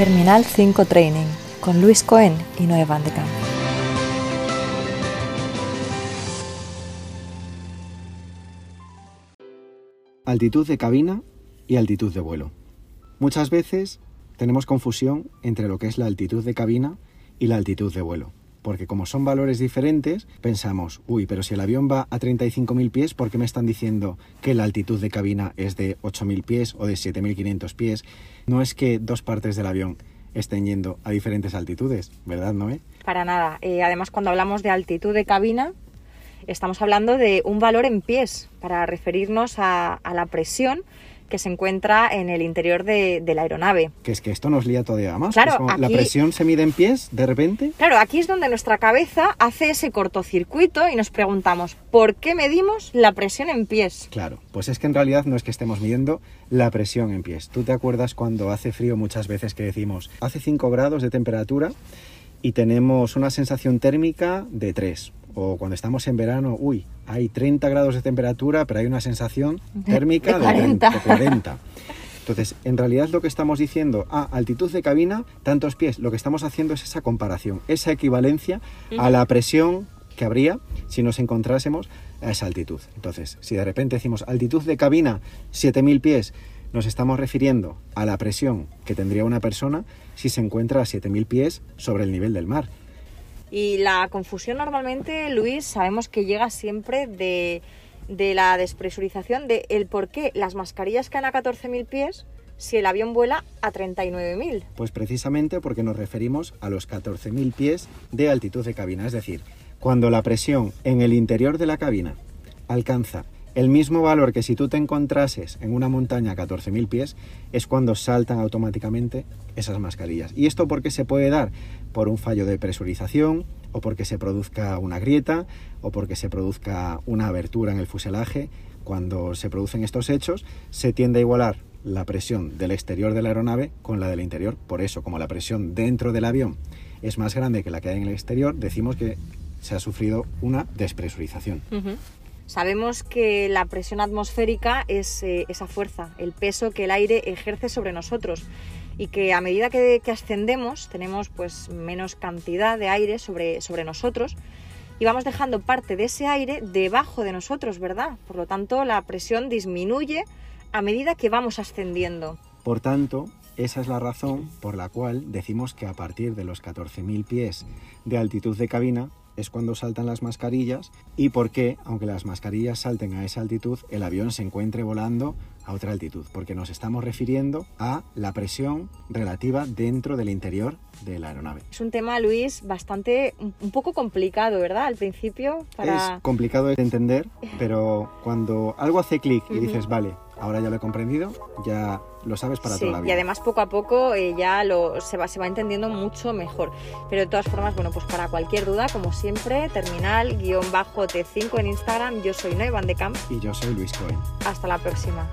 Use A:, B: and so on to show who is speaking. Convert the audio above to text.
A: Terminal 5 Training con Luis Cohen y Noé Van de Camp.
B: Altitud de cabina y altitud de vuelo. Muchas veces tenemos confusión entre lo que es la altitud de cabina y la altitud de vuelo. Porque como son valores diferentes, pensamos, uy, pero si el avión va a 35.000 pies, ¿por qué me están diciendo que la altitud de cabina es de 8.000 pies o de 7.500 pies? No es que dos partes del avión estén yendo a diferentes altitudes, ¿verdad, Noé?
C: Para nada. Eh, además, cuando hablamos de altitud de cabina, estamos hablando de un valor en pies para referirnos a, a la presión que se encuentra en el interior de, de la aeronave.
B: Que es que esto nos lía todavía más.
C: Claro,
B: La presión se mide en pies de repente.
C: Claro, aquí es donde nuestra cabeza hace ese cortocircuito y nos preguntamos, ¿por qué medimos la presión en pies?
B: Claro, pues es que en realidad no es que estemos midiendo la presión en pies. ¿Tú te acuerdas cuando hace frío muchas veces que decimos, hace 5 grados de temperatura y tenemos una sensación térmica de 3? O cuando estamos en verano, uy, hay 30 grados de temperatura, pero hay una sensación térmica
C: de
B: de, 30,
C: 40.
B: de 40. Entonces, en realidad lo que estamos diciendo, ah, altitud de cabina, tantos pies, lo que estamos haciendo es esa comparación, esa equivalencia a la presión que habría si nos encontrásemos a esa altitud. Entonces, si de repente decimos altitud de cabina 7000 pies, nos estamos refiriendo a la presión que tendría una persona si se encuentra a 7000 pies sobre el nivel del mar.
C: Y la confusión normalmente, Luis, sabemos que llega siempre de, la despresurización, de el por qué las mascarillas caen a 14.000 pies si el avión vuela a 39.000.
B: Pues precisamente porque nos referimos a los 14.000 pies de altitud de cabina, es decir, cuando la presión en el interior de la cabina alcanza el mismo valor que si tú te encontrases en una montaña a 14.000 pies, es cuando saltan automáticamente esas mascarillas. ¿Y esto por qué se puede dar? Por un fallo de presurización, o porque se produzca una grieta, o porque se produzca una abertura en el fuselaje. Cuando se producen estos hechos, se tiende a igualar la presión del exterior de la aeronave con la del interior. Por eso, como la presión dentro del avión es más grande que la que hay en el exterior, decimos que se ha sufrido una despresurización.
C: Sabemos que la presión atmosférica es eh, esa fuerza, el peso que el aire ejerce sobre nosotros y que a medida que, que ascendemos tenemos pues menos cantidad de aire sobre, sobre nosotros y vamos dejando parte de ese aire debajo de nosotros, ¿verdad? Por lo tanto, la presión disminuye a medida que vamos ascendiendo.
B: Por tanto, esa es la razón por la cual decimos que a partir de los 14.000 pies de altitud de cabina es cuando saltan las mascarillas y por qué, aunque las mascarillas salten a esa altitud, el avión se encuentre volando a otra altitud, porque nos estamos refiriendo a la presión relativa dentro del interior de la aeronave.
C: Es un tema, Luis, bastante un poco complicado, ¿verdad? Al principio para
B: Es complicado de entender, pero cuando algo hace clic y dices, vale, ahora ya lo he comprendido, ya lo sabes para
C: Sí,
B: toda la
C: y
B: vida.
C: además poco a poco eh, ya lo, se, va, se va entendiendo mucho mejor. Pero de todas formas, bueno, pues para cualquier duda, como siempre, terminal-t5 en Instagram. Yo soy Noe Van de Camp.
B: Y yo soy Luis Cohen.
C: Hasta la próxima.